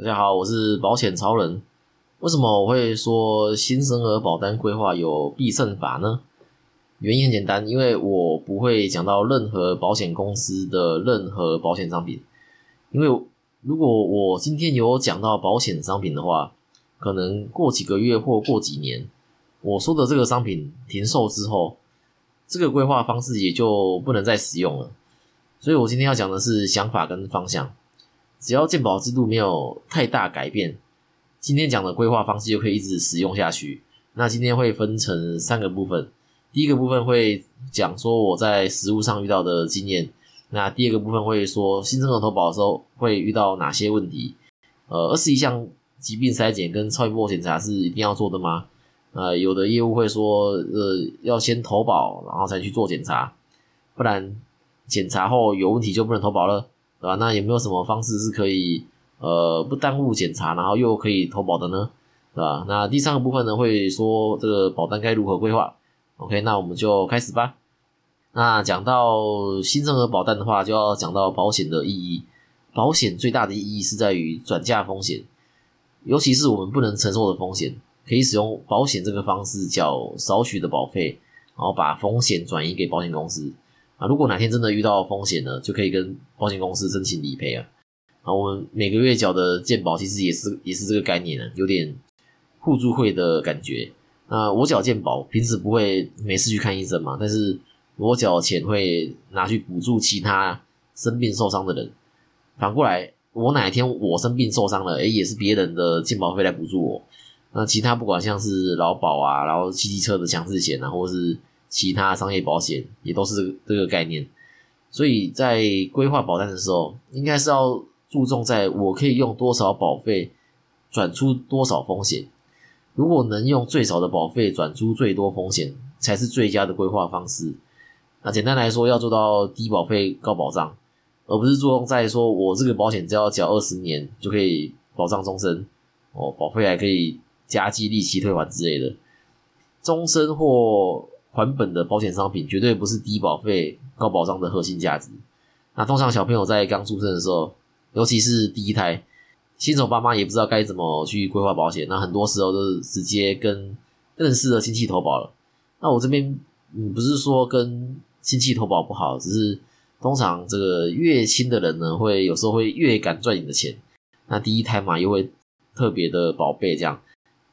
大家好，我是保险超人。为什么我会说新生儿保单规划有必胜法呢？原因很简单，因为我不会讲到任何保险公司的任何保险商品。因为如果我今天有讲到保险商品的话，可能过几个月或过几年，我说的这个商品停售之后，这个规划方式也就不能再使用了。所以我今天要讲的是想法跟方向。只要健保制度没有太大改变，今天讲的规划方式就可以一直使用下去。那今天会分成三个部分，第一个部分会讲说我在实务上遇到的经验，那第二个部分会说新生儿投保的时候会遇到哪些问题。呃，二十一项疾病筛检跟超音波检查是一定要做的吗？呃，有的业务会说，呃，要先投保然后才去做检查，不然检查后有问题就不能投保了。对吧？那有没有什么方式是可以呃不耽误检查，然后又可以投保的呢？对吧？那第三个部分呢，会说这个保单该如何规划？OK，那我们就开始吧。那讲到新生儿保单的话，就要讲到保险的意义。保险最大的意义是在于转嫁风险，尤其是我们不能承受的风险，可以使用保险这个方式缴少许的保费，然后把风险转移给保险公司。啊，如果哪天真的遇到风险了，就可以跟保险公司申请理赔啊。啊，我们每个月缴的健保其实也是也是这个概念呢，有点互助会的感觉。那我缴健保，平时不会没事去看医生嘛，但是我缴钱会拿去补助其他生病受伤的人。反过来，我哪一天我生病受伤了，诶，也是别人的健保费来补助我。那其他不管像是劳保啊，然后汽机车的强制险啊，或者是。其他商业保险也都是这个概念，所以在规划保单的时候，应该是要注重在我可以用多少保费转出多少风险。如果能用最少的保费转出最多风险，才是最佳的规划方式。那简单来说，要做到低保费高保障，而不是注重在说我这个保险只要缴二十年就可以保障终身，哦，保费还可以加计利息退还之类的，终身或。还本的保险商品绝对不是低保费高保障的核心价值。那通常小朋友在刚出生的时候，尤其是第一胎，新手爸妈也不知道该怎么去规划保险。那很多时候都是直接跟认识的亲戚投保了。那我这边嗯不是说跟亲戚投保不好，只是通常这个越亲的人呢，会有时候会越敢赚你的钱。那第一胎嘛，又会特别的宝贝这样。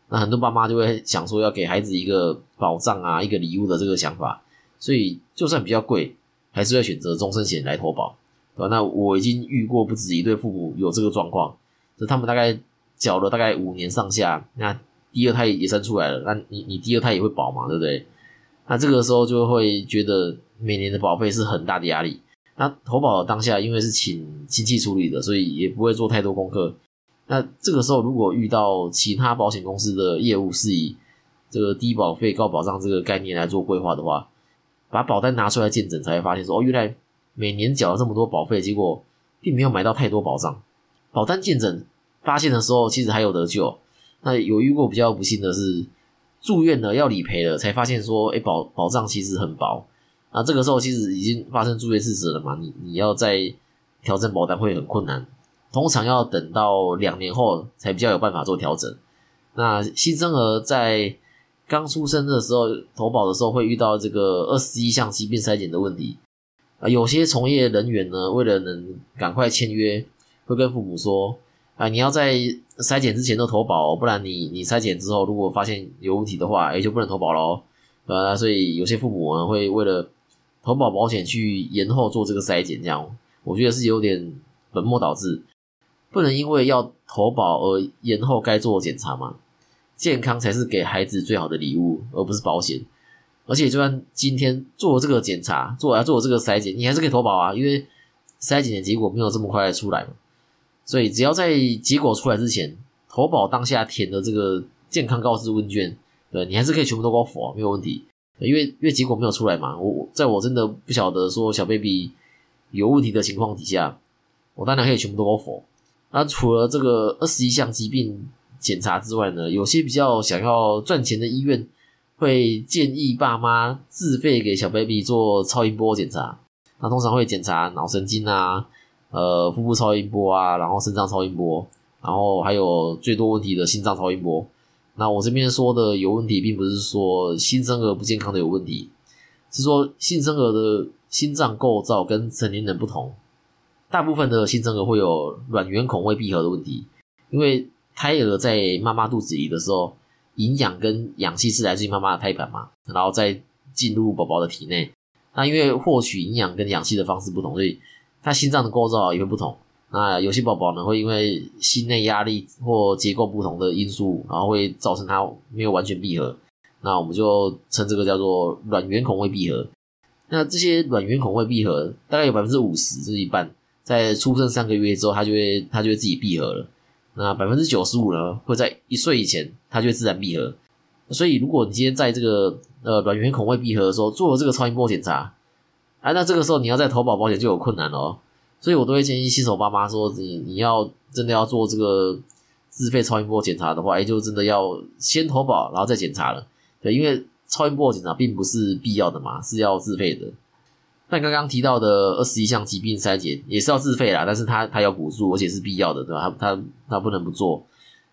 那很多爸妈就会想说要给孩子一个保障啊，一个礼物的这个想法，所以就算比较贵，还是会选择终身险来投保，对吧？那我已经遇过不止一对父母有这个状况，就他们大概缴了大概五年上下，那第二胎也生出来了，那你你第二胎也会保嘛，对不对？那这个时候就会觉得每年的保费是很大的压力。那投保当下因为是请亲戚处理的，所以也不会做太多功课。那这个时候，如果遇到其他保险公司的业务是以这个低保费高保障这个概念来做规划的话，把保单拿出来见诊，才会发现说哦，原来每年缴了这么多保费，结果并没有买到太多保障。保单见诊发现的时候，其实还有得救。那有遇过比较不幸的是住院了要理赔了，才发现说，哎，保保障其实很薄。那这个时候其实已经发生住院事实了嘛？你你要再调整保单会很困难。通常要等到两年后才比较有办法做调整。那新生儿在刚出生的时候投保的时候会遇到这个二十一项疾病筛检的问题啊。有些从业人员呢，为了能赶快签约，会跟父母说啊，你要在筛检之前都投保，不然你你筛检之后如果发现有问题的话，也就不能投保喽。啊，所以有些父母呢会为了投保保险去延后做这个筛检，这样我觉得是有点本末倒置。不能因为要投保而延后该做检查吗？健康才是给孩子最好的礼物，而不是保险。而且，就算今天做这个检查，做要做这个筛检，你还是可以投保啊，因为筛检的结果没有这么快出来嘛。所以，只要在结果出来之前，投保当下填的这个健康告知问卷，对你还是可以全部都给我否，没有问题。因为因为结果没有出来嘛，我在我真的不晓得说小 baby 有问题的情况底下，我当然可以全部都给我否。那除了这个二十一项疾病检查之外呢，有些比较想要赚钱的医院会建议爸妈自费给小 baby 做超音波检查。那通常会检查脑神经啊、呃腹部超音波啊，然后肾脏超音波，然后还有最多问题的心脏超音波。那我这边说的有问题，并不是说新生儿不健康的有问题，是说新生儿的心脏构造跟成年人不同。大部分的新生儿会有卵圆孔未闭合的问题，因为胎儿在妈妈肚子里的时候，营养跟氧气是来自于妈妈的胎盘嘛，然后再进入宝宝的体内。那因为获取营养跟氧气的方式不同，所以他心脏的构造也会不同。那有些宝宝呢，会因为心内压力或结构不同的因素，然后会造成它没有完全闭合。那我们就称这个叫做卵圆孔未闭合。那这些卵圆孔未闭合，大概有百分之五十，是一半，在出生三个月之后，它就会它就会自己闭合了。那百分之九十五呢，会在一岁以前，它就会自然闭合。所以，如果你今天在这个呃卵圆孔未闭合的时候做了这个超音波检查，啊，那这个时候你要再投保保险就有困难了。所以我都会建议新手爸妈说，你你要真的要做这个自费超音波检查的话，也就真的要先投保，然后再检查了。对，因为超音波检查并不是必要的嘛，是要自费的。但刚刚提到的二十一项疾病筛检也是要自费啦，但是他他要补助，而且是必要的，对吧？他他他不能不做，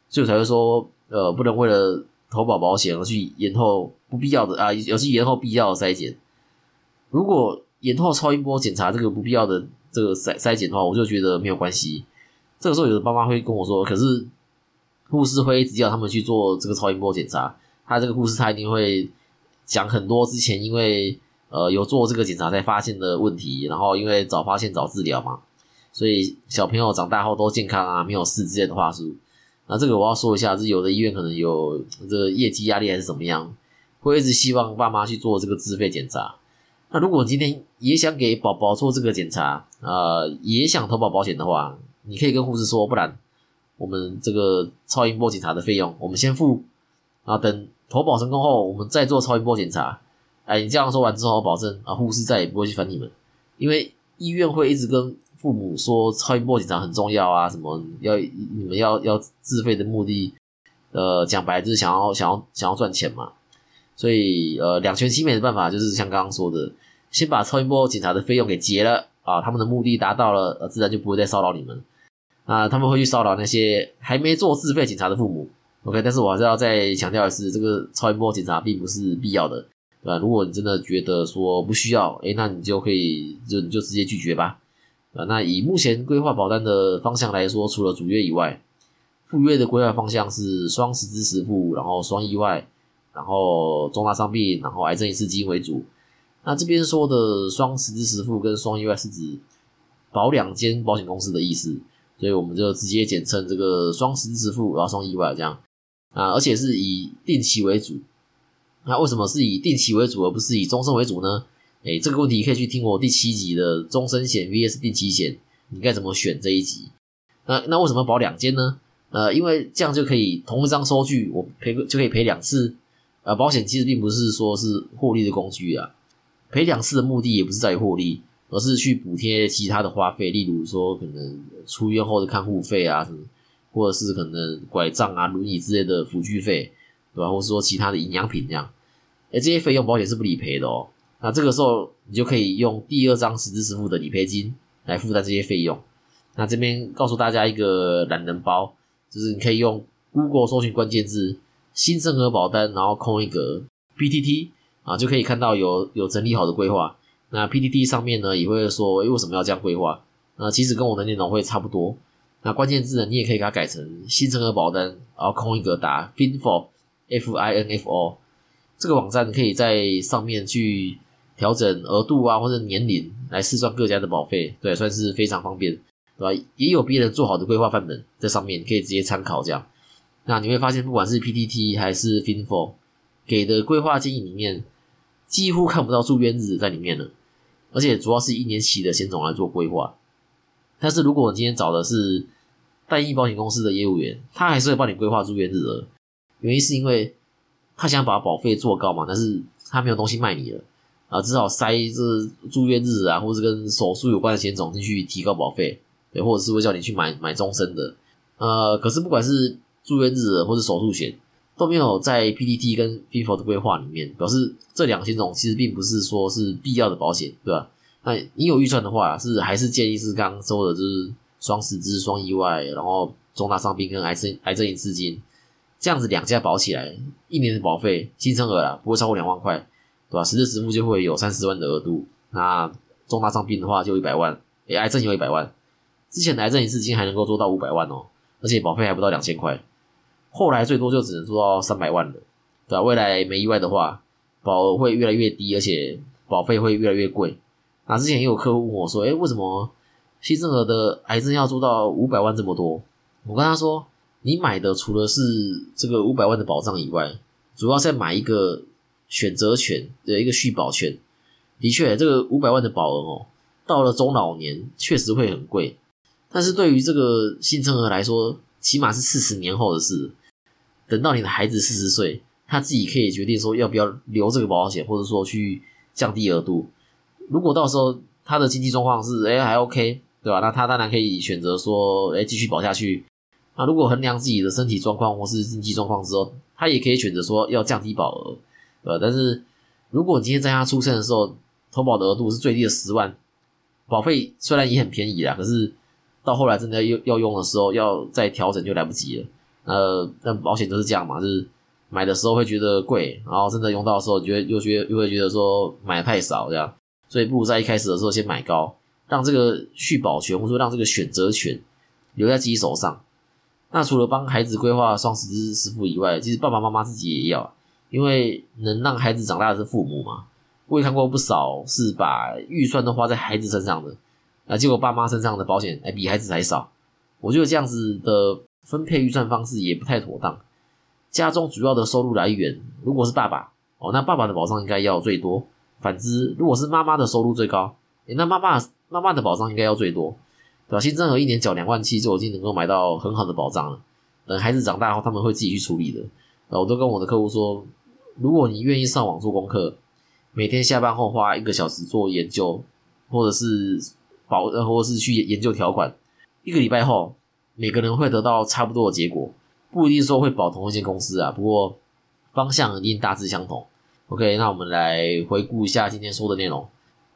所以我才会说，呃，不能为了投保保险而去延后不必要的啊，尤其延后必要的筛检。如果延后超音波检查这个不必要的。这个筛筛检的话，我就觉得没有关系。这个时候，有的爸妈会跟我说：“可是护士会一直叫他们去做这个超音波检查。”他这个护士他一定会讲很多之前因为呃有做这个检查才发现的问题，然后因为早发现早治疗嘛，所以小朋友长大后都健康啊，没有事之类的话术。那这个我要说一下，是有的医院可能有这个业绩压力还是怎么样，会一直希望爸妈去做这个自费检查。那如果今天也想给宝宝做这个检查，呃，也想投保保险的话，你可以跟护士说，不然我们这个超音波检查的费用我们先付，啊，等投保成功后，我们再做超音波检查。哎，你这样说完之后，我保证啊，护士再也不会去烦你们，因为医院会一直跟父母说超音波检查很重要啊，什么要你们要要自费的目的，呃，讲白就是想要想要想要赚钱嘛。所以，呃，两全其美的办法就是像刚刚说的，先把超音波检查的费用给结了啊，他们的目的达到了，呃，自然就不会再骚扰你们啊。他们会去骚扰那些还没做自费检查的父母，OK。但是我还是要再强调的是，这个超音波检查并不是必要的，对？如果你真的觉得说不需要，诶，那你就可以就你就直接拒绝吧，啊。那以目前规划保单的方向来说，除了主约以外，副约的规划方向是双十支十付，然后双意外。然后重大伤病，然后癌症一次基因为主。那这边说的双十支十付跟双意外是指保两间保险公司的意思，所以我们就直接简称这个双十支十付，然后双意外这样啊，而且是以定期为主。那为什么是以定期为主，而不是以终身为主呢？哎，这个问题可以去听我第七集的终身险 VS 定期险，你该怎么选这一集？那那为什么保两间呢？呃，因为这样就可以同一张收据，我赔就可以赔两次。呃，保险其实并不是说是获利的工具啊，赔两次的目的也不是在于获利，而是去补贴其他的花费，例如说可能出院后的看护费啊，什么，或者是可能拐杖啊、轮椅之类的辅具费，对吧？或者说其他的营养品这样，哎，这些费用保险是不理赔的哦。那这个时候你就可以用第二张实支付的理赔金来负担这些费用。那这边告诉大家一个懒人包，就是你可以用 Google 搜寻关键字。新生儿保单，然后空一格 PTT 啊，就可以看到有有整理好的规划。那 PTT 上面呢，也会说，为什么要这样规划？那其实跟我的内容会差不多。那关键字呢，你也可以给它改成新生儿保单，然后空一格打 Finfo F I N F O 这个网站，可以在上面去调整额度啊，或者年龄来试算各家的保费，对，算是非常方便，对吧？也有别人做好的规划范本在上面，可以直接参考这样。那你会发现，不管是 PTT 还是 Finfo 给的规划建议里面，几乎看不到住院日在里面了，而且主要是一年期的险种来做规划。但是如果我今天找的是单一保险公司的业务员，他还是会帮你规划住院日额，原因是因为他想把保费做高嘛，但是他没有东西卖你了啊，只好塞这住院日啊，或者跟手术有关的险种进去提高保费，对，或者是会叫你去买买终身的。呃，可是不管是住院日或者手术险都没有在 PTT 跟 People 的规划里面，表示这两险种其实并不是说是必要的保险，对吧？那你有预算的话，是还是建议是刚刚说的，就是双实支、双意外，然后重大伤病跟癌症癌症一次金，这样子两家保起来，一年的保费新生儿啦不会超过两万块，对吧？实质实付就会有三十万的额度。那重大伤病的话就一百万，诶，癌症有一百万。之前的癌症一次金还能够做到五百万哦，而且保费还不到两千块。后来最多就只能做到三百万了，对吧？未来没意外的话，保额会越来越低，而且保费会越来越贵。那之前也有客户问我说：“诶，为什么新生儿的癌症要做到五百万这么多？”我跟他说：“你买的除了是这个五百万的保障以外，主要在买一个选择权的一个续保权。的确，这个五百万的保额哦，到了中老年确实会很贵。但是对于这个新生儿来说，起码是四十年后的事。等到你的孩子四十岁，他自己可以决定说要不要留这个保险，或者说去降低额度。如果到时候他的经济状况是哎还 OK，对吧？那他当然可以选择说哎继续保下去。那如果衡量自己的身体状况或是经济状况之后，他也可以选择说要降低保额，呃？但是如果你今天在他出生的时候投保的额度是最低的十万，保费虽然也很便宜啦，可是到后来真的要要用的时候要再调整就来不及了。呃，那保险都是这样嘛，就是买的时候会觉得贵，然后真的用到的时候，觉得又觉得又会觉得说买的太少这样，所以不如在一开始的时候先买高，让这个续保权或者说让这个选择权留在自己手上。那除了帮孩子规划双十之师傅以外，其实爸爸妈妈自己也要，因为能让孩子长大的是父母嘛。我也看过不少是把预算都花在孩子身上的，啊，结果爸妈身上的保险还比孩子还少。我觉得这样子的分配预算方式也不太妥当。家中主要的收入来源如果是爸爸哦，那爸爸的保障应该要最多；反之，如果是妈妈的收入最高，那妈妈妈妈的保障应该要最多。对吧？新生儿一年缴两万七就已经能够买到很好的保障了。等孩子长大后，他们会自己去处理的。我都跟我的客户说，如果你愿意上网做功课，每天下班后花一个小时做研究，或者是保，或者是去研究条款，一个礼拜后，每个人会得到差不多的结果。不一定说会保同一间公司啊，不过方向一定大致相同。OK，那我们来回顾一下今天说的内容。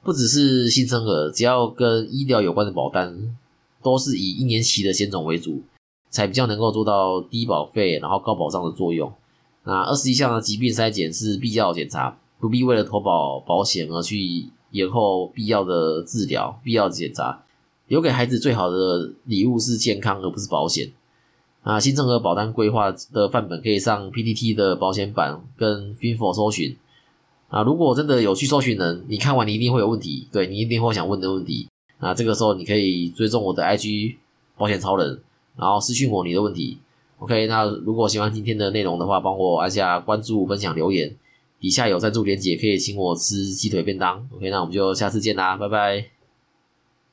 不只是新生儿，只要跟医疗有关的保单。都是以一年期的险种为主，才比较能够做到低保费然后高保障的作用。那二十一项的疾病筛检是必要检查，不必为了投保保险而去延后必要的治疗、必要检查。留给孩子最好的礼物是健康，而不是保险。啊，新生儿保单规划的范本可以上 PTT 的保险版跟 FinFo 搜寻。啊，如果真的有去搜寻人，你看完你一定会有问题，对你一定会想问的问题。那这个时候你可以追踪我的 IG 保险超人，然后私信我你的问题。OK，那如果喜欢今天的内容的话，帮我按下关注、分享、留言，底下有赞助链接，可以请我吃鸡腿便当。OK，那我们就下次见啦，拜拜。